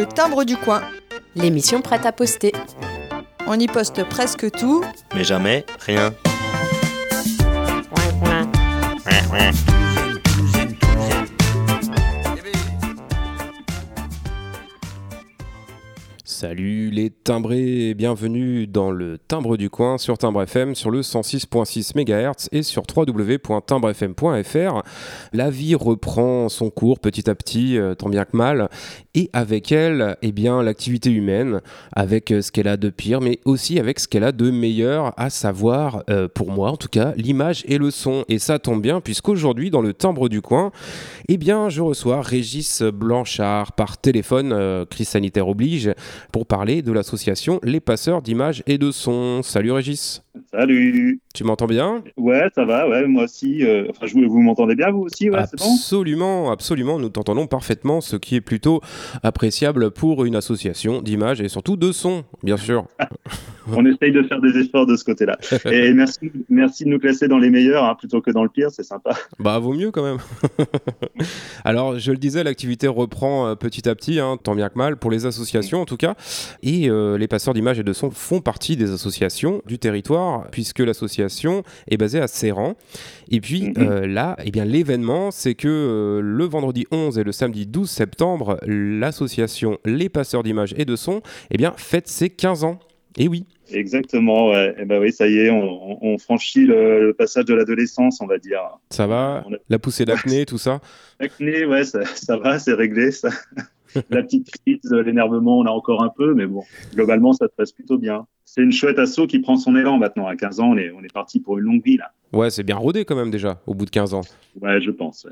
Le timbre du coin. L'émission prête à poster. On y poste presque tout. Mais jamais rien. Salut les timbrés bienvenue dans le Timbre du coin sur Timbre FM sur le 106.6 MHz et sur www.timbrefm.fr. La vie reprend son cours petit à petit, euh, tant bien que mal, et avec elle, eh bien, l'activité humaine, avec euh, ce qu'elle a de pire, mais aussi avec ce qu'elle a de meilleur, à savoir, euh, pour moi en tout cas, l'image et le son. Et ça tombe bien puisqu'aujourd'hui, dans le Timbre du coin, eh bien, je reçois Régis Blanchard par téléphone, crise sanitaire oblige pour parler de l'association Les Passeurs d'images et de sons. Salut Régis. Salut. Tu m'entends bien? Ouais, ça va, ouais, moi aussi. Euh, enfin, je, vous m'entendez bien, vous aussi, ouais, Absolument, absolument, nous t'entendons parfaitement, ce qui est plutôt appréciable pour une association d'images et surtout de sons, bien sûr. On essaye de faire des efforts de ce côté-là. Et merci, merci de nous classer dans les meilleurs hein, plutôt que dans le pire, c'est sympa. Bah, vaut mieux quand même. Alors, je le disais, l'activité reprend euh, petit à petit, hein, tant bien que mal, pour les associations en tout cas. Et euh, les passeurs d'images et de sons font partie des associations du territoire, puisque l'association est basée à Serran. Et puis mhm. euh, là, eh bien, l'événement, c'est que le vendredi 11 et le samedi 12 septembre, l'association Les Passeurs d'images et de sons eh bien, fête ses 15 ans. Et oui. Exactement, ouais. Et eh ben oui, ça y est, on, franchit le, passage de l'adolescence, on va dire. Ça va La poussée d'acné, tout ça? L'acné, ouais, ça, ça va, c'est réglé. Ça. la petite crise, l'énervement, on a encore un peu, mais bon, globalement, ça se passe plutôt bien. C'est une chouette assaut qui prend son élan maintenant. À 15 ans, on est, on est parti pour une longue vie, là. Ouais, c'est bien rodé quand même déjà, au bout de 15 ans. Ouais, je pense.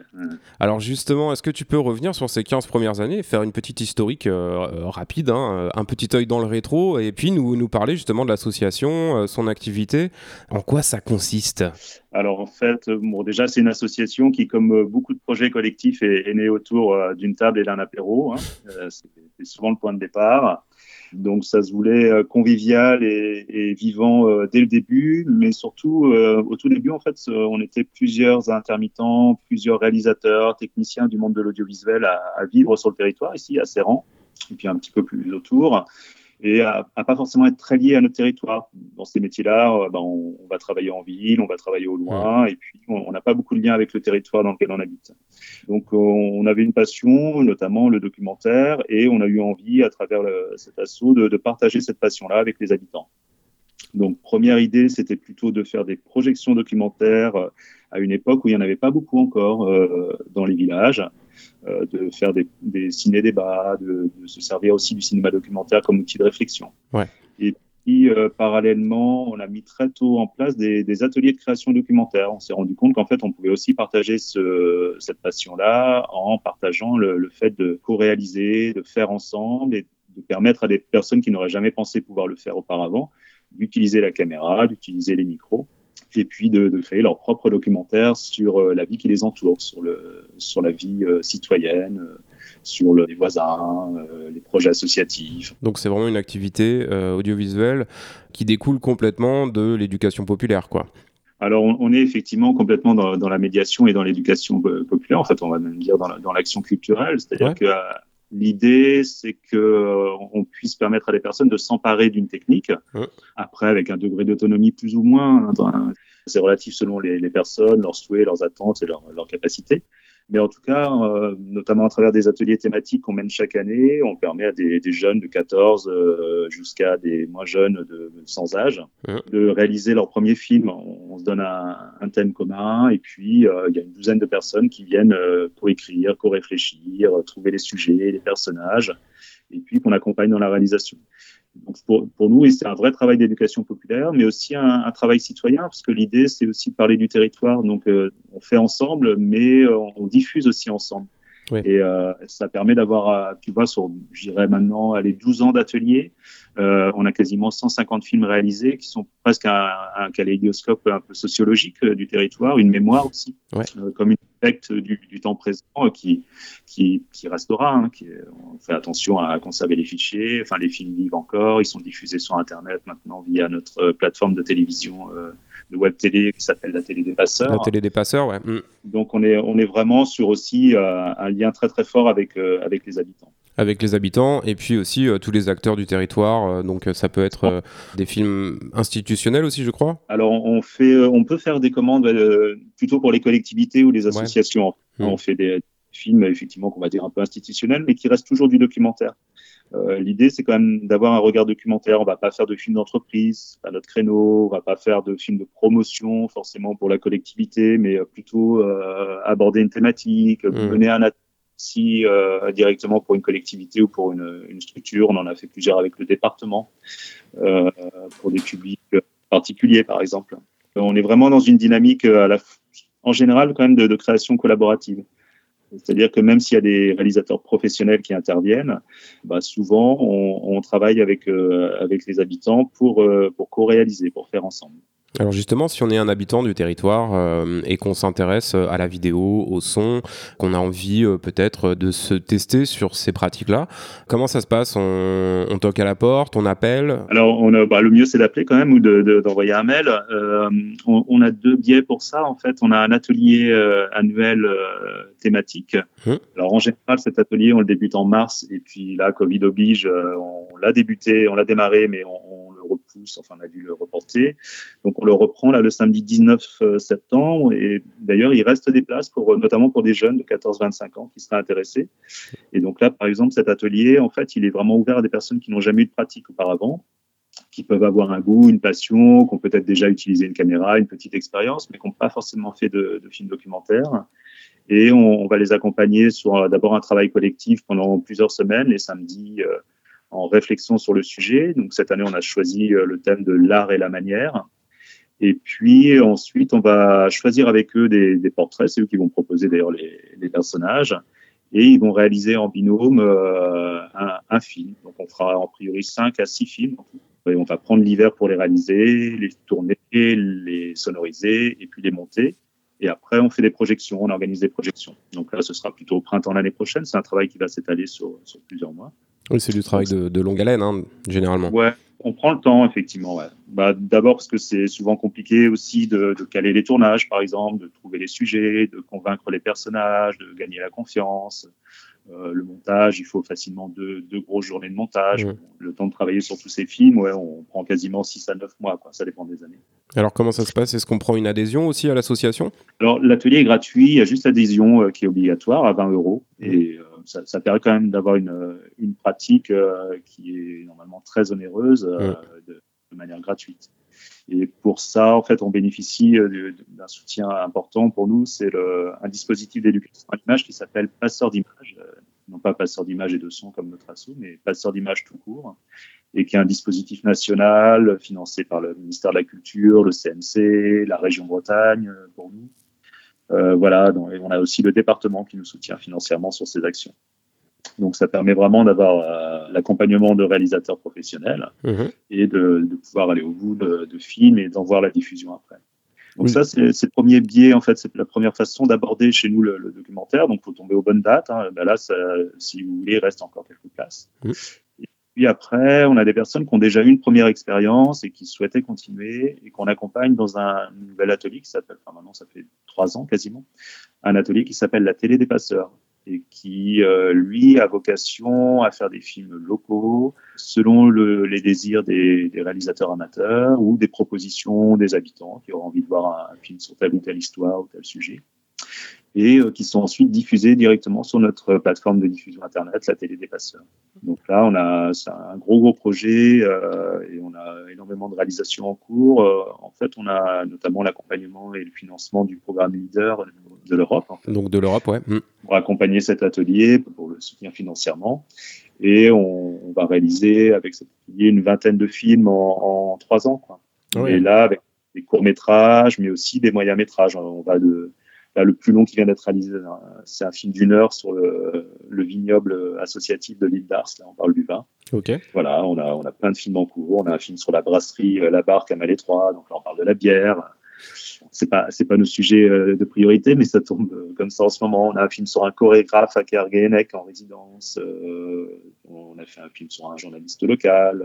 Alors justement, est-ce que tu peux revenir sur ces 15 premières années, faire une petite historique euh, euh, rapide, hein, un petit œil dans le rétro, et puis nous, nous parler justement de l'association, euh, son activité, en quoi ça consiste? Alors en fait, bon, déjà c'est une association qui, comme beaucoup de projets collectifs, est, née autour d'une table et d'un apéro. Hein. c'est souvent le point de départ. Donc ça se voulait euh, convivial et, vivant euh, dès le début, mais surtout euh, au tout début en fait, on était plusieurs intermittents, plusieurs réalisateurs, techniciens du monde de l'audiovisuel à, à, vivre sur le territoire ici à Serran et puis un petit peu plus autour et à, pas forcément être très lié à notre territoire. Dans ces métiers-là, euh, ben, on, va travailler en ville, on va travailler au loin, et puis on n'a pas beaucoup de lien avec le territoire dans lequel on habite. Donc on avait une passion, notamment le documentaire, et on a eu envie, à travers cet assaut, de, de partager cette passion-là avec les habitants. Donc première idée, c'était plutôt de faire des projections documentaires euh, à une époque où il n'y en avait pas beaucoup encore euh, dans les villages. Euh, de faire des, des ciné-débats, de, de, se servir aussi du cinéma documentaire comme outil de réflexion. Ouais. Et puis, euh, parallèlement, on a mis très tôt en place des, des ateliers de création documentaire. On s'est rendu compte qu'en fait, on pouvait aussi partager ce, cette passion-là en partageant le, le fait de co-réaliser, de faire ensemble et de permettre à des personnes qui n'auraient jamais pensé pouvoir le faire auparavant d'utiliser la caméra, d'utiliser les micros et puis de, de, créer leur propre documentaire sur euh, la vie qui les entoure, sur, le, sur la vie euh, citoyenne, euh, sur le, les voisins, les projets associatifs. Donc c'est vraiment une activité audiovisuelle qui découle complètement de l'éducation populaire, quoi. Alors, on, est effectivement complètement dans, dans la médiation et dans l'éducation populaire. En fait, on va même dire dans l'action culturelle. C'est-à-dire que L'idée, c'est que euh, on puisse permettre à des personnes de s'emparer d'une technique. Après, avec un degré d'autonomie plus ou moins, hein, c'est relatif selon les, les, personnes, leurs souhaits, leurs attentes et leurs capacités. Mais en tout cas, euh, notamment à travers des ateliers thématiques qu'on mène chaque année, on permet à des, des jeunes de 14 euh, jusqu'à des moins jeunes de, sans âge de réaliser leur premier film. On, se donne un, un, thème commun et puis euh, il y a une douzaine de personnes qui viennent pour écrire, co-réfléchir, trouver les sujets, les personnages et puis qu'on accompagne dans la réalisation. Donc pour, pour nous, c'est un vrai travail d'éducation populaire, mais aussi un, travail citoyen, parce que l'idée, c'est aussi de parler du territoire. Donc euh, on fait ensemble, mais euh, on diffuse aussi ensemble. Et euh, ça permet d'avoir, euh, tu vois, sur, je dirais maintenant, les 12 ans d'atelier, euh, on a quasiment 150 films réalisés qui sont presque un, un kaléidoscope un peu sociologique du territoire, une mémoire aussi, ouais. comme une effect du, du, temps présent qui, qui, qui restera. Hein, qui, on fait attention à conserver les fichiers. Enfin, les films vivent encore. Ils sont diffusés sur Internet maintenant via notre plateforme de télévision de web télé qui s'appelle la télé des passeurs. La télé des passeurs, ouais. Mm. Donc on est on est vraiment sur aussi euh, un lien très très fort avec euh, avec les habitants. avec les habitants et puis aussi tous les acteurs du territoire. donc ça peut être des films institutionnels aussi, je crois. Alors on fait, on peut faire des commandes plutôt pour les collectivités ou les associations. Mmh. On fait des films effectivement qu'on va dire un peu institutionnels, mais qui restent toujours du documentaire. Euh, L'idée, c'est quand même d'avoir un regard documentaire. On va pas faire de films d'entreprise, pas notre créneau. On va pas faire de films de promotion forcément pour la collectivité, mais plutôt euh, aborder une thématique, mmh. mener un si euh, directement pour une collectivité ou pour une, une, structure. On en a fait plusieurs avec le département euh, pour des publics particuliers, par exemple. On est vraiment dans une dynamique à la, en général quand même de, de création collaborative. C'est-à-dire que même s'il y a des réalisateurs professionnels qui interviennent, bah souvent on, travaille avec, euh, avec les habitants pour, euh, pour co-réaliser, pour faire ensemble. Alors justement, si on est un habitant du territoire euh, et qu'on s'intéresse euh, à la vidéo, au son, qu'on a envie euh, peut-être de se tester sur ces pratiques-là, comment ça se passe? On, on, toque à la porte, on appelle? Alors on a, bah, le mieux c'est d'appeler quand même ou d'envoyer de, un mail. On, on, a deux biais pour ça en fait. On a un atelier annuel thématique. Hum. Alors en général cet atelier on le débute en mars et puis là Covid oblige, on l'a débuté, on l'a démarré mais on repousse, enfin on a dû le reporter. Donc on le reprend là le samedi 19 euh, septembre et d'ailleurs il reste des places pour notamment pour des jeunes de 14-25 ans qui seraient intéressés. Et donc là par exemple cet atelier en fait il est vraiment ouvert à des personnes qui n'ont jamais eu de pratique auparavant qui peuvent avoir un goût, une passion, qui ont peut-être déjà utilisé une caméra, une petite expérience, mais qui n'ont pas forcément fait de, film documentaire. Et on, va les accompagner sur d'abord un travail collectif pendant plusieurs semaines, les samedis, euh, en réflexion sur le sujet. Donc cette année, on a choisi euh, le thème de l'art et la manière. Et puis ensuite, on va choisir avec eux des, portraits. C'est eux qui vont proposer d'ailleurs les, personnages. Et ils vont réaliser en binôme euh, un, film. Donc on fera en priori 5 à 6 films. On va prendre l'hiver pour les réaliser, les tourner, les sonoriser et puis les monter. Et après, on fait des projections, on organise des projections. Donc là, ce sera plutôt au printemps l'année prochaine. C'est un travail qui va s'étaler sur plusieurs mois. Oui, c'est du travail de, de longue haleine, hein, généralement. Ouais, on prend le temps, effectivement. Ouais. Bah, D'abord parce que c'est souvent compliqué aussi de, de, caler les tournages, par exemple, de trouver les sujets, de convaincre les personnages, de gagner la confiance. Euh, le montage, il faut facilement deux, deux grosses journées de montage. Mmh. Le temps de travailler sur tous ces films, ouais, on prend quasiment 6 à 9 mois, quoi. ça dépend des années. Alors comment ça se passe? Est-ce qu'on prend une adhésion aussi à l'association? Alors l'atelier est gratuit, il y a juste l'adhésion euh, qui est obligatoire à 20 euros. Et euh, ça, ça, permet quand même d'avoir une, une pratique euh, qui est normalement très onéreuse euh, de, de, manière gratuite. Et pour ça, en fait, on bénéficie d'un soutien important pour nous. C'est un dispositif d'éducation à l'image qui s'appelle Passeur d'image. Non pas passeur d'image et de son comme notre asso, mais passeur d'image tout court. Et qui est un dispositif national financé par le ministère de la Culture, le CNC, la région Bretagne pour nous euh, voilà, donc, on a aussi le département qui nous soutient financièrement sur ces actions. Donc ça permet vraiment d'avoir euh, l'accompagnement de réalisateurs professionnels mmh. et de, de, pouvoir aller au bout de, de films et d'en voir la diffusion après. Donc ça, c'est le premier biais, en fait, c'est la première façon d'aborder chez nous le, le, documentaire. Donc, faut tomber aux bonnes dates. Hein. Ben là, ça, si vous voulez, il reste encore quelques places. Mmh. Après, on a des personnes qui ont déjà eu une première expérience et qui souhaitaient continuer et qu'on accompagne dans un nouvel atelier qui s'appelle, maintenant ça fait trois ans quasiment, un atelier qui s'appelle la télé des passeurs et qui, euh, lui, a vocation à faire des films locaux selon le, les désirs des, des, réalisateurs amateurs ou des propositions des habitants qui auront envie de voir un, un film sur telle ou telle histoire ou tel sujet et euh, qui sont ensuite diffusés directement sur notre plateforme de diffusion Internet, la télé des passeurs. Donc là, on a c'est un gros, gros projet euh, et on a énormément de réalisations en cours. Euh, en fait, on a notamment l'accompagnement et le financement du programme leader de l'Europe. En fait, Donc de l'Europe, ouais. Mmh. Pour accompagner cet atelier, pour le soutenir financièrement. Et on, on va réaliser avec cet atelier une vingtaine de films en, en trois ans. Quoi. Oui. Et là, avec des courts-métrages, mais aussi des moyens-métrages. On va de Là, le plus long qui vient d'être réalisé, c'est un film d'une heure sur le, le, vignoble associatif de l'île d'Ars. Là, on parle du vin. Ok. Voilà, on a, on a plein de films en cours. On a un film sur la brasserie La Barque à Malétroit. Donc là, on parle de la bière. C'est pas, c'est pas nos sujets euh, de priorité, mais ça tombe euh, comme ça en ce moment. On a un film sur un chorégraphe à Kerguénec en résidence. Euh, on a fait un film sur un journaliste local.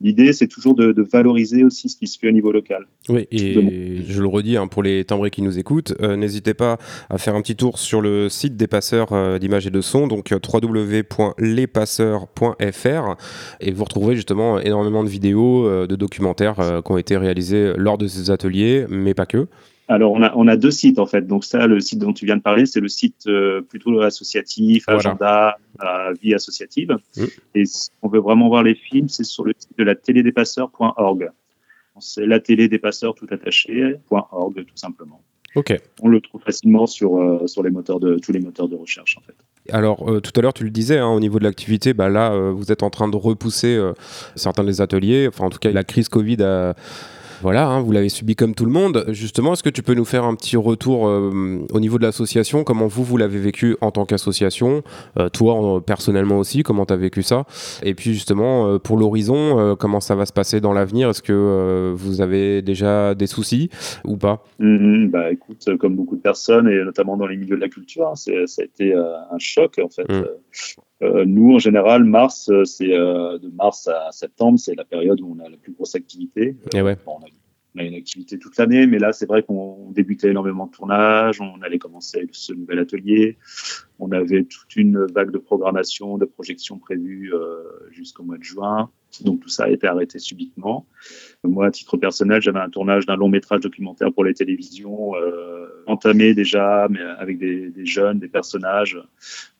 L'idée, c'est toujours de, valoriser aussi ce qui se fait au niveau local. Oui, et je le redis hein, pour les timbrés qui nous écoutent, euh, n'hésitez pas à faire un petit tour sur le site des passeurs euh, d'images et de son, donc euh, www.lespasseurs.fr, et vous retrouverez justement énormément de vidéos, de documentaires qui ont été réalisés lors de ces ateliers, mais pas que. Alors, on a, on a deux sites en fait. Donc ça, le site dont tu viens de parler, c'est le site euh, plutôt associatif, agenda, euh, vie associative. Mm. Et si on veut vraiment voir les films, c'est sur le site de la télédépasseur.org. C'est la télédépasseur tout attaché.org tout simplement. Ok. On le trouve facilement sur, euh, sur les moteurs de, tous les moteurs de recherche en fait. Alors tout à l'heure tu le disais hein, au niveau de l'activité, bah là vous êtes en train de repousser certains des ateliers. Enfin en tout cas la crise Covid a voilà, hein, vous l'avez subi comme tout le monde. Justement, est-ce que tu peux nous faire un petit retour euh, au niveau de l'association? Comment vous, vous l'avez vécu en tant qu'association? Euh, Toi, personnellement aussi, comment tu as vécu ça? Et puis justement, euh, pour l'horizon, comment ça va se passer dans l'avenir? Est-ce que vous avez déjà des soucis ou pas? Mm-hmm. Bah écoute, comme beaucoup de personnes, et notamment dans les milieux de la culture, hein, ça a été un choc en fait. Mm. Nous, en général, mars, c'est de mars à septembre, c'est la période où on a la plus grosse activité. Et ouais. On a une activité toute l'année, mais là, c'est vrai qu'on débutait énormément de tournage, on allait commencer ce nouvel atelier, on avait toute une vague de programmation, de projections prévues euh, jusqu'au mois de juin, donc tout ça a été arrêté subitement. Moi, à titre personnel, j'avais un tournage d'un long métrage documentaire pour les télévisions, euh, entamé déjà, mais avec des, jeunes, des personnages.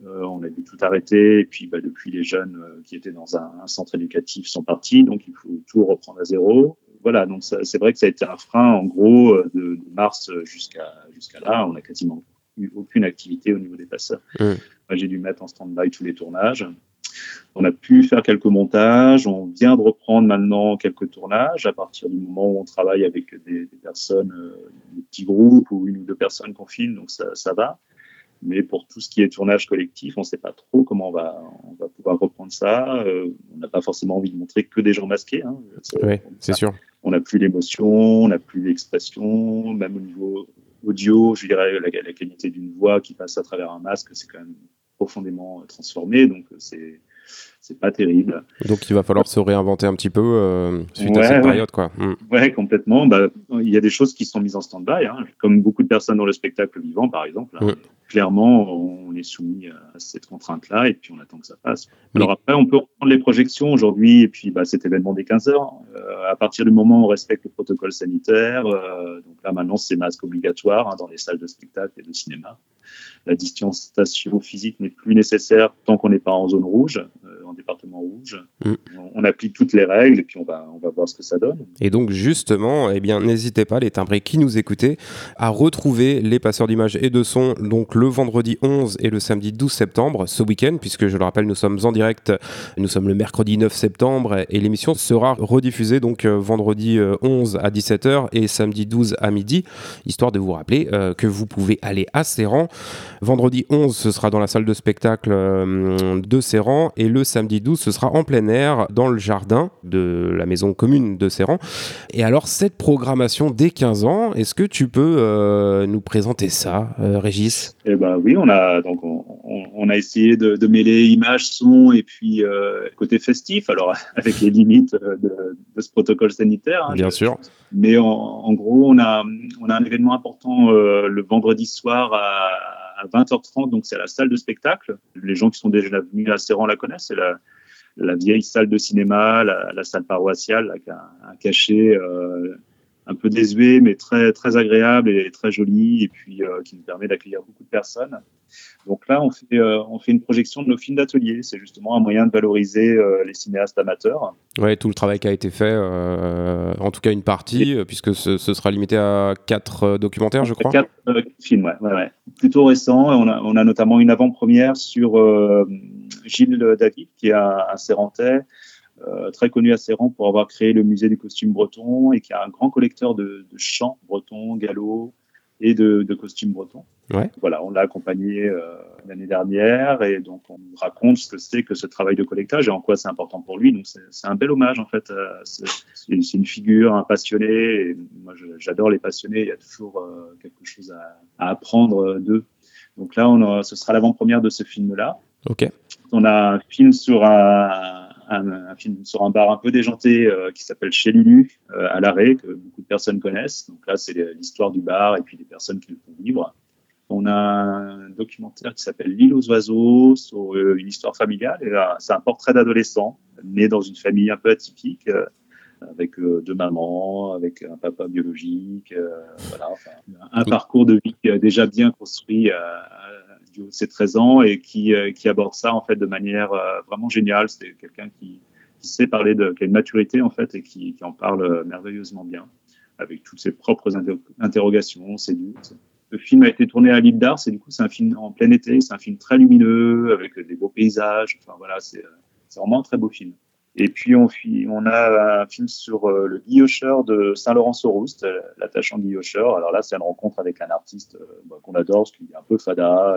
Euh, on a dû tout arrêter, et puis bah, depuis, les jeunes euh, qui étaient dans un, un centre éducatif sont partis, donc il faut tout reprendre à zéro voilà, donc c'est vrai que ça a été un frein, en gros, de, mars jusqu'à jusqu'à là. On n'a quasiment eu aucune activité au niveau des passeurs. Moi, j'ai dû mettre en stand-by tous les tournages. On a pu faire quelques montages. On vient de reprendre maintenant quelques tournages à partir du moment où on travaille avec des, personnes, euh, des petits groupes ou une ou deux personnes qu'on filme, donc ça, ça va. Mais pour tout ce qui est tournage collectif, on ne sait pas trop comment on va, on va pouvoir reprendre ça. Euh, on n'a pas forcément envie de montrer que des gens masqués. Hein. Oui, c'est sûr. On n'a plus l'émotion, on n'a plus l'expression, même au niveau audio, je dirais la, la qualité d'une voix qui passe à travers un masque, c'est quand même profondément transformé. Donc c'est c'est pas terrible. Donc il va falloir se réinventer un petit peu euh, suite à cette période, quoi. Mm. Ouais, complètement. Bah, il y a des choses qui sont mises en stand-by, hein, comme beaucoup de personnes dans le spectacle vivant, par exemple. Hein. Mm. Clairement, on est soumis à cette contrainte-là et puis on attend que ça passe. Alors après, on peut reprendre les projections aujourd'hui et puis bah, cet événement des 15 heures. Euh, à partir du moment où on respecte le protocole sanitaire, euh, donc là maintenant c'est masque obligatoire hein, dans les salles de spectacle et de cinéma. La distanciation physique n'est plus nécessaire tant qu'on n'est pas en zone rouge département rouge. Mm. On, applique toutes les règles et puis on va, on va voir ce que ça donne. Et donc justement, eh bien, n'hésitez pas, les timbrés qui nous écoutez, à retrouver les passeurs d'images et de son donc le vendredi 11 et le samedi 12 septembre, ce week-end, puisque je le rappelle, nous sommes en direct, nous sommes le mercredi 9 septembre et l'émission sera rediffusée donc euh, vendredi 11 euh, à 17h et samedi 12 à midi, histoire de vous rappeler euh, que vous pouvez aller à Serran. Vendredi 11, ce sera dans la salle de spectacle de Serran et le samedi samedi 12, ce sera en plein air dans le jardin de la maison commune de Serran. Et alors, cette programmation dès 15 ans, est-ce que tu peux nous présenter ça, Régis? Eh ben oui, on a donc on, a essayé de, mêler images, son et puis euh, côté festif. Alors avec les limites de, ce protocole sanitaire. Hein, Bien sûr. Mais en, gros, on a on a un événement important le vendredi soir à à 20h30, donc c'est à la salle de spectacle. Les gens qui sont déjà venus à Serran la connaissent, c'est la, la, vieille salle de cinéma, la, la salle paroissiale, avec un, un cachet euh, un peu désuet, mais très, très agréable et très joli, et puis euh, qui nous permet d'accueillir beaucoup de personnes. Donc là, on fait, euh, on fait une projection de nos films d'atelier. C'est justement un moyen de valoriser euh, les cinéastes amateurs. Oui, tout le travail qui a été fait, en tout cas une partie, puisque ce, sera limité à quatre documentaires, je crois. Quatre films, ouais, ouais, Plutôt récents. On a, on a notamment une avant-première sur Gilles David, qui est un, un Sérentais, euh, très connu à Serran pour avoir créé le musée du costume breton et qui a un grand collecteur de, de chants bretons, galops et de, de costumes bretons. Ouais. Voilà, on l'a accompagné euh, l'année dernière et donc on nous raconte ce que c'est que ce travail de collectage et en quoi c'est important pour lui. Donc c'est un bel hommage en fait. Euh, c'est une figure, un passionné. Et moi j'adore les passionnés. Il y a toujours euh, quelque chose à, à apprendre d'eux. Donc là, on ce sera l'avant-première de ce film-là. Ok. On a un film sur un, un, film sur un bar un peu déjanté qui s'appelle Chez Lulu à l'arrêt, que beaucoup de personnes connaissent. Donc là, c'est l'histoire du bar et puis des personnes qui le font vivre. On a un documentaire qui s'appelle L'île aux oiseaux sur une histoire familiale. Et là, c'est un portrait d'adolescent né dans une famille un peu atypique avec deux mamans, avec un papa biologique, voilà, enfin, un parcours de vie déjà bien construit de ses 13 ans et qui, euh, qui aborde ça en fait de manière euh, vraiment géniale. C'est quelqu'un qui, sait parler de, qui a une maturité en fait et qui, qui en parle euh, merveilleusement bien avec toutes ses propres interrogations, ses doutes. Le film a été tourné à l'île d'Ars et du coup c'est un film en plein été, c'est un film très lumineux avec des beaux paysages. Enfin voilà, c'est vraiment un très beau film. Et puis on, on a un film sur euh, le guillocheur de Saint-Laurent-sur-Rouste, euh, l'attachant guillocheur. Alors là, c'est une rencontre avec un artiste euh, bah, qu'on adore, parce qu'il est un peu fada,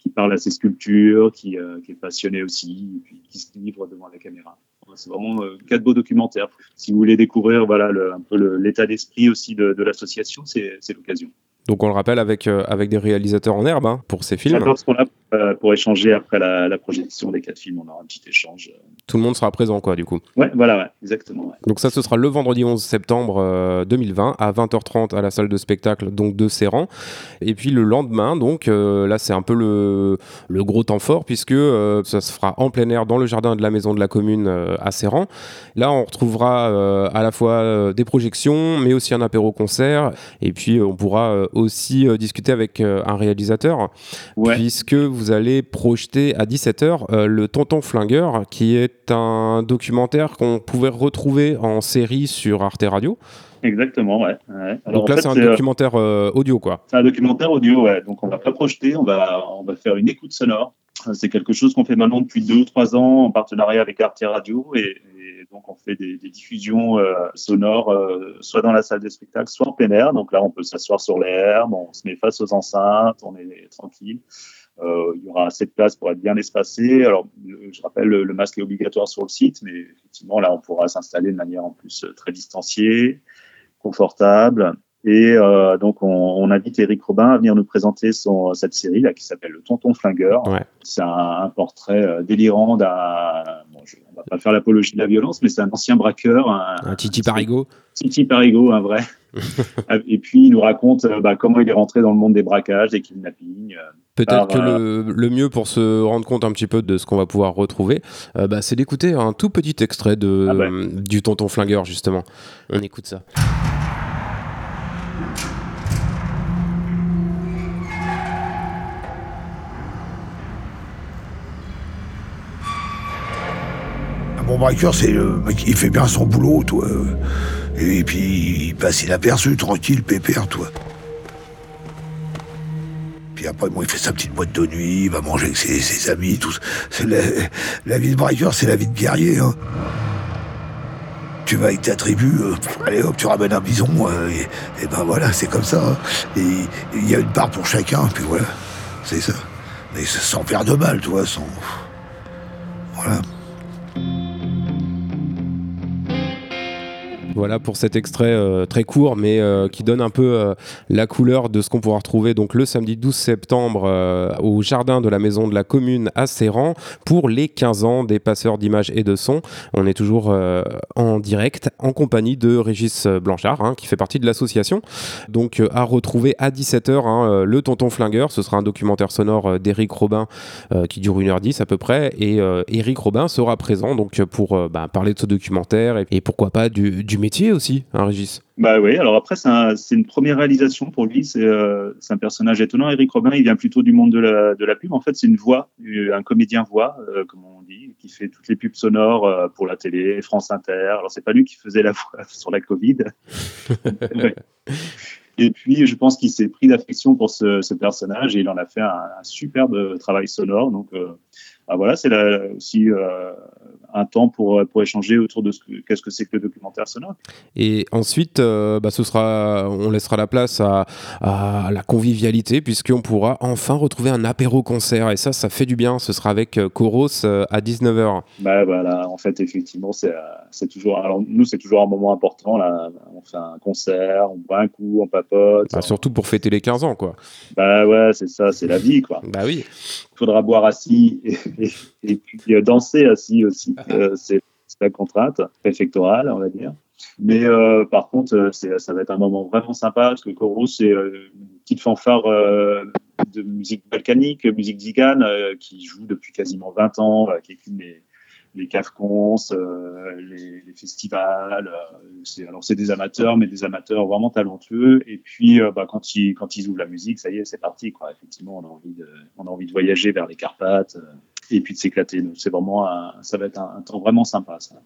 qui parle à ses sculptures, qui, qui, est passionné aussi, et puis qui se livre devant la caméra. C'est vraiment quatre beaux documentaires. Si vous voulez découvrir voilà, le, un peu l'état d'esprit aussi de, de l'association, c'est l'occasion. Donc on le rappelle avec, avec des réalisateurs en herbe hein, pour ces films. J'adore ce qu'on a euh, pour échanger après la, projection des quatre films. On aura un petit échange. Tout le monde sera présent, quoi, du coup. Ouais, voilà, exactement. Donc ça, ce sera le vendredi 11 septembre 2020 euh, à 20h30 à la salle de spectacle donc de Serran. Et puis le lendemain, donc euh, là, c'est un peu le, le, gros temps fort puisque ça se fera en plein air dans le jardin de la maison de la commune à Serran. Là, on retrouvera à la fois des projections, mais aussi un apéro-concert. Et puis, on pourra aussi discuter avec un réalisateur, puisque vous vous allez projeter à 17h euh, le Tonton Flingueur, qui est un documentaire qu'on pouvait retrouver en série sur Arte Radio. Exactement, ouais. Donc là, c'est un euh, documentaire euh, audio, quoi. C'est un documentaire audio, ouais. Donc on va pas projeter, on va, on va faire une écoute sonore. C'est quelque chose qu'on fait maintenant depuis deux ou trois ans en partenariat avec Arte Radio et, donc on fait des, diffusions sonores, soit dans la salle de spectacle, soit en plein air. Donc là, on peut s'asseoir sur l'herbe, on se met face aux enceintes, on est tranquille. Euh, il y aura assez de place pour être bien espacé. Alors, je rappelle, le, masque est obligatoire sur le site, mais effectivement, là, on pourra s'installer de manière en plus euh, très distanciée, confortable. Et euh, donc, on, on, invite Eric Robin à venir nous présenter son, cette série là qui s'appelle Le Tonton Flingueur. Ouais. C'est un, un, portrait euh, délirant d'un. Bon, je, on va pas faire l'apologie de la violence, mais c'est un ancien braqueur. Un, un Titi Parigo. Titi Parigo, un vrai. et puis, il nous raconte bah, comment il est rentré dans le monde des braquages, des kidnappings. Peut-être que le, le, mieux pour se rendre compte un petit peu de ce qu'on va pouvoir retrouver, euh, bah, c'est d'écouter un tout petit extrait de, ah bah. du Tonton Flingueur, justement. On écoute ça. Bon braqueur, c'est le mec qui fait bien son boulot, toi. Et puis, il passe inaperçu, tranquille, pépère, toi après, bon, il fait sa petite boîte de nuit, il va manger avec ses, amis, tout. La, vie de biker, c'est la vie de guerrier. Hein. Tu vas avec ta tribu, euh, allez hop, tu ramènes un bison, euh, et, ben voilà, c'est comme ça. Hein. Et il y a une part pour chacun, puis voilà, c'est ça. Mais sans faire de mal, toi, sans. Voilà. Voilà pour cet extrait euh, très court, mais euh, qui donne un peu euh, la couleur de ce qu'on pourra retrouver donc le samedi 12 septembre au jardin de la maison de la commune à Serran pour les 15 ans des passeurs d'images et de son. On est toujours en direct en compagnie de Régis Blanchard, hein, qui fait partie de l'association. Donc à retrouver à 17h hein, le Tonton Flingueur. Ce sera un documentaire sonore d'Éric Robin qui dure 1h10 à peu près. Et Éric Robin sera présent donc pour bah, parler de ce documentaire et, pourquoi pas du, du métier aussi, un hein, Régis. Bah oui, alors après, c'est une première réalisation pour lui. Euh, c'est un personnage étonnant. Eric Robin, il vient plutôt du monde de la, de la pub. En fait, c'est une voix, un comédien voix, euh, comme on dit, qui fait toutes les pubs sonores euh, pour la télé, France Inter. Alors, c'est pas lui qui faisait la voix sur la Covid. Et puis, je pense qu'il s'est pris d'affection pour ce, ce, personnage et il en a fait un, un superbe travail sonore. Donc, bah voilà, c'est aussi euh, un temps pour, pour échanger autour de ce qu'est-ce que c'est que le documentaire sonore. Et ensuite, euh, bah, ce sera, on laissera la place à, à la convivialité puisqu'on pourra enfin retrouver un apéro-concert et ça, ça fait du bien. Ce sera avec euh, Coros à 19h. Bah voilà, en fait, effectivement, c'est toujours. Alors nous, c'est toujours un moment important. Là, on fait un concert, on boit un coup, on papote. Bah, surtout pour fêter les 15 ans, quoi. Bah ouais, c'est ça, c'est la vie, quoi. Bah oui. Il faudra boire assis et, et, puis euh, danser assis aussi. c'est la contrainte préfectorale, on va dire. Mais euh, par contre, euh, ça va être un moment vraiment sympa parce que Koro, c'est euh, une petite fanfare de musique balkanique, musique zigane, qui joue depuis quasiment 20 ans, qui écume les, les cafcons, les, les, festivals. alors c'est des amateurs, mais des amateurs vraiment talentueux. Et puis bah, quand ils quand ils ouvrent la musique, ça y est, c'est parti. Quoi. Effectivement, on a envie de on a envie de voyager vers les Carpates et puis de s'éclater. c'est vraiment, ça va être un, temps vraiment sympa. Ça.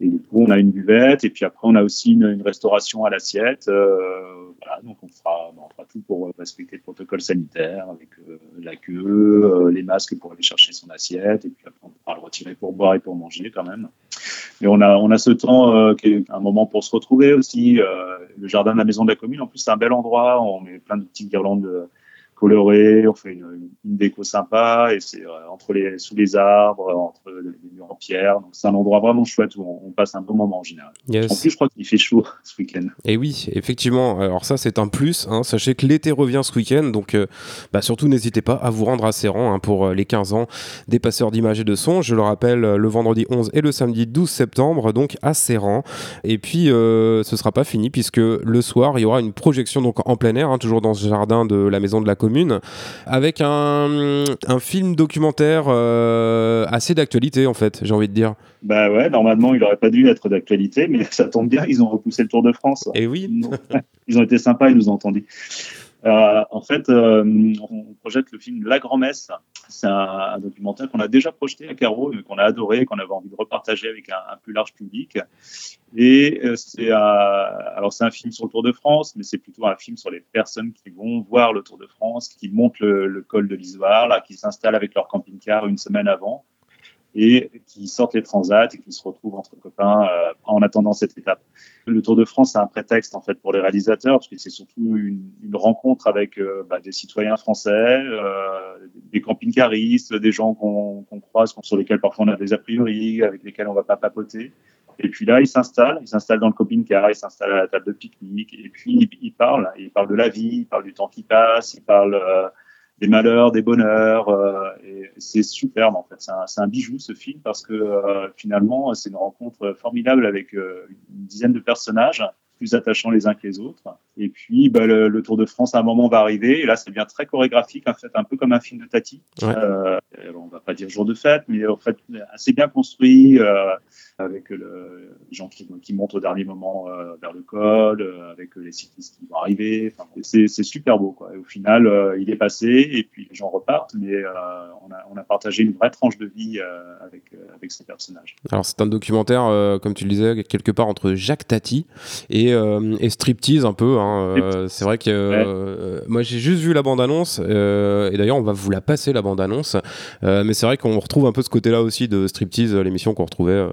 Et du coup, on a une buvette et puis après, on a aussi une, restauration à l'assiette. Euh, voilà, donc on fera, on fera tout pour respecter le protocole sanitaire avec euh, la queue, euh, les masques pour aller chercher son assiette et puis après, on pourra le retirer pour boire et pour manger quand même. Et on a, on a ce temps qui est un moment pour se retrouver aussi. le jardin de la maison de la commune, en plus, c'est un bel endroit. On met plein de petites guirlandes coloré, on fait une, déco sympa et c'est euh, entre les sous les arbres, entre les murs en pierre. Donc c'est un endroit vraiment chouette où on, passe un bon moment en général. En plus, je crois qu'il fait chaud ce week-end. Et oui, effectivement. Alors ça, c'est un plus. Hein. Sachez que l'été revient ce week-end, donc euh, bah, surtout n'hésitez pas à vous rendre à Serran hein, pour euh, les 15 ans des passeurs d'images et de sons. Je le rappelle, le vendredi 11 et le samedi 12 septembre, donc à Serran. Et puis, ce sera pas fini puisque le soir, il y aura une projection donc en plein air, hein, toujours dans ce jardin de la maison de la commune, avec un, un film documentaire euh, assez d'actualité en fait, j'ai envie de dire. Bah ouais, normalement il aurait pas dû être d'actualité, mais ça tombe bien, ils ont repoussé le Tour de France. Et oui. Ils ont été sympas, ils nous ont entendus. Euh, en fait, euh, on projette le film La Grand-Messe. C'est un, documentaire qu'on a déjà projeté à Caro, qu'on a adoré, qu'on avait envie de repartager avec un, plus large public. Et euh, c'est alors c'est un film sur le Tour de France, mais c'est plutôt un film sur les personnes qui vont voir le Tour de France, qui montent le, col de l'Isoire, qui s'installent avec leur camping-car une semaine avant et qui sortent les transats et qui se retrouvent entre copains euh, en attendant cette étape. Le Tour de France, c'est un prétexte en fait pour les réalisateurs parce que c'est surtout une, rencontre avec euh, bah, des citoyens français, euh, des camping-caristes, des gens qu'on qu croise, sur lesquels parfois on a des a priori, avec lesquels on va pas papoter. Et puis là, ils s'installent, ils s'installent dans le camping-car, ils s'installent à la table de pique-nique, et puis ils, parlent, ils parlent de la vie, ils parlent du temps qui passe, ils parlent des malheurs, des bonheurs. Euh, et c'est superbe en fait. C'est un, un, bijou ce film parce que euh, finalement c'est une rencontre formidable avec euh, une dizaine de personnages plus attachants les uns que les autres. Et puis, bah, le, Tour de France, à un moment, va arriver. Et là, ça devient très chorégraphique, en fait, un peu comme un film de Tati. Ouais. Euh, on va pas dire jour de fête, mais en fait, assez bien construit. Euh, avec le, les gens qui, qui, montent au dernier moment euh, vers le col, euh, avec les cyclistes qui vont arriver. Enfin, c'est super beau. Quoi. Final, euh, il est passé et puis les gens repartent, mais on a, on, a, partagé une vraie tranche de vie avec, avec ces personnages. Alors c'est un documentaire, comme tu le disais, quelque part entre Jacques Tati et, et Striptease un peu. Hein. c'est vrai que moi j'ai juste vu la bande-annonce et d'ailleurs on va vous la passer la bande-annonce. mais c'est vrai qu'on retrouve un peu ce côté-là aussi de Striptease, l'émission qu'on retrouvait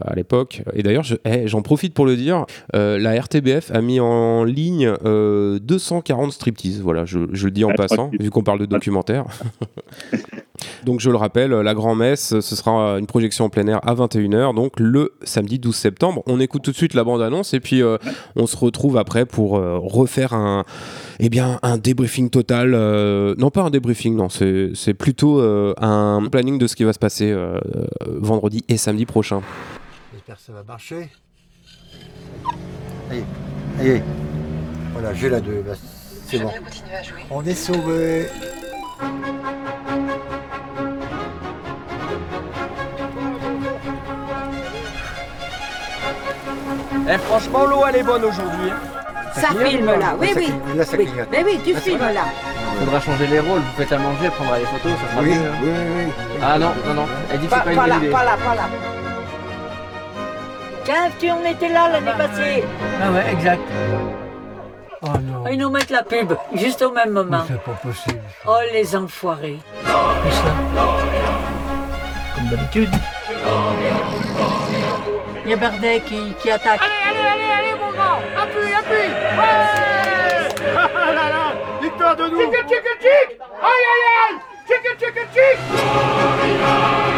à l'époque. Et d'ailleurs, eh, j'en profite pour le dire, euh, la RTBF a mis en ligne 240 euh, striptease. Voilà, je, le dis en passant, vu qu'on parle de documentaire. donc je le rappelle, la grand-messe, ce sera une projection en plein air à 21h, donc le samedi 12 septembre. On écoute tout de suite la bande-annonce et puis euh, on se retrouve après pour refaire un, eh bien, un débriefing total. non, pas un débriefing, non, c'est plutôt un planning de ce qui va se passer vendredi et samedi prochain. J'espère que ça va marcher. Allez, allez. Voilà, j'ai la 2. C'est bon. On est sauvé. Eh, franchement, l'eau, elle est bonne aujourd'hui. Hein. Ça, filme là, oui, oui. Là, ça oui. Mais oui, tu filmes là. Il faudra changer les rôles. Vous faites à manger, elle prendra les photos, ça sera oui, mieux. Hein. Oui, oui, oui. Ah non, non, non. Elle dit que c'est pas, pas une là, idée. Pas là, pas là. Tiens, tu en étais là l'année passée. Ah ouais, exact. Oh non. Ils nous mettent la pub, juste au même moment. C'est pas possible. Oh les enfoirés. Et ça? Comme d'habitude. Il y a Bardet qui, qui attaque. Allez, allez, allez, allez, mon grand Appuie, appuie Ouais Ah là là Victoire de nous Chicken, chicken, chick Aïe, aïe, aïe Chicken, chicken, chick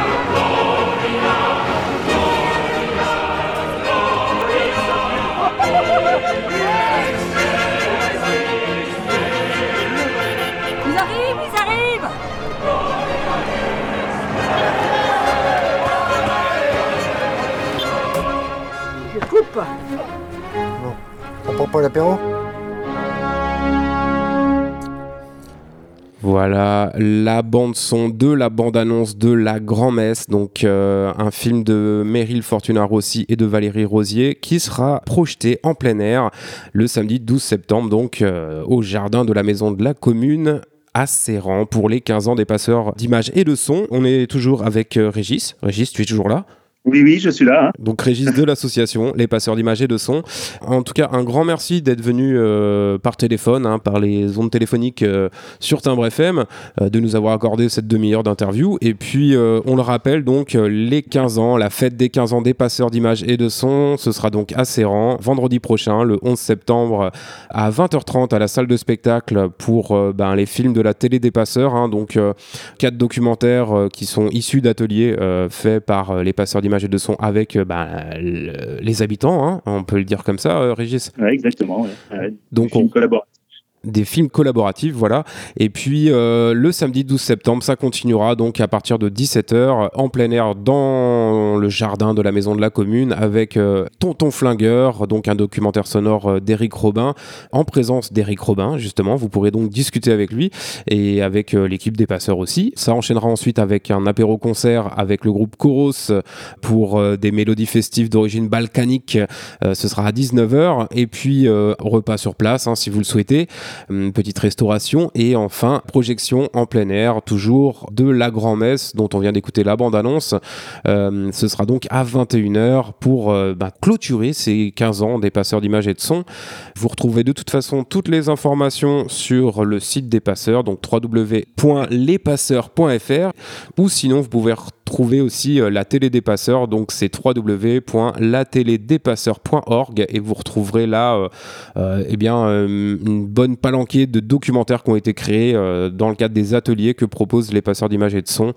Voilà la bande son de la bande annonce de La Grand-Messe, donc euh, un film de Meryl Fortuna Rossi et de Valérie Rosier qui sera projeté en plein air le samedi 12 septembre, donc euh, au jardin de la maison de la commune à Serran pour les 15 ans des passeurs d'images et de son. On est toujours avec euh, Régis. Régis, tu es toujours là? Oui, oui, je suis là. Hein. Donc Régis de l'association Les Passeurs d'Images et de Son. En tout cas, un grand merci d'être venu euh, par téléphone, hein, par les ondes téléphoniques euh, sur Timbre FM, euh, de nous avoir accordé cette demi-heure d'interview. Et puis, on le rappelle, donc, les 15 ans, la fête des 15 ans des Passeurs d'Images et de Son, ce sera donc à Serran, vendredi prochain, le 11 septembre, à 20h30 à la salle de spectacle pour ben, les films de la télé des Passeurs. Hein, donc, quatre documentaires qui sont issus d'ateliers faits par les Passeurs d'Images et de son avec euh, bah, les habitants, hein, on peut le dire comme ça, euh, Régis. Ouais, exactement. Donc on collabore des films collaboratifs, voilà. Et puis euh, le samedi 12 septembre, ça continuera donc à partir de 17h en plein air dans le jardin de la maison de la commune avec euh, Tonton Flingueur, donc un documentaire sonore euh, d'Éric Robin, en présence d'Éric Robin justement. Vous pourrez donc discuter avec lui et avec l'équipe des passeurs aussi. Ça enchaînera ensuite avec un apéro concert avec le groupe Koros pour des mélodies festives d'origine balkanique. ce sera à 19h et puis repas sur place hein, si vous le souhaitez petite restauration et enfin projection en plein air, toujours de la grand-messe dont on vient d'écouter la bande-annonce. Euh, ce sera donc à 21h pour euh, bah, clôturer ces 15 ans des passeurs d'images et de son. Vous retrouvez de toute façon toutes les informations sur le site des passeurs, donc www.lespasseurs.fr ou sinon vous pouvez retrouver aussi euh, la télé des passeurs, donc c'est www.latélédépasseurs.org et vous retrouverez là eh bien, une bonne palanquée de documentaires qui ont été créés euh, dans le cadre des ateliers que proposent les passeurs d'images et de son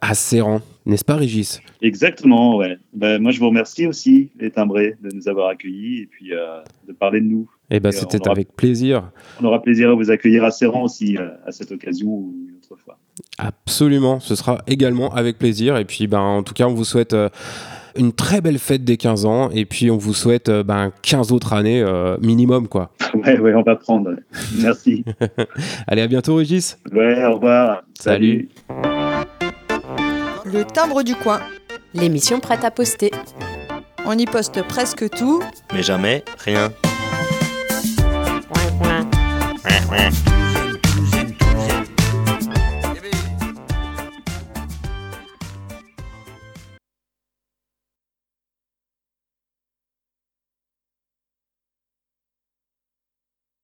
à Serran. N'est-ce pas, Régis? Exactement, ouais. Ben, moi, je vous remercie aussi, les timbrés, de nous avoir accueillis et puis euh, de parler de nous. Eh ben, c'était avec plaisir. On aura plaisir à vous accueillir à Serran aussi, euh, à cette occasion une autre fois. Absolument, ce sera également avec plaisir. Et puis, ben, en tout cas, on vous souhaite une très belle fête des 15 ans et puis on vous souhaite ben, 15 autres années minimum quoi. Ouais, ouais, on va prendre. Merci. Allez, à bientôt, Régis. Ouais, au revoir. Salut. Le timbre du coin. L'émission prête à poster. On y poste presque tout, mais jamais rien.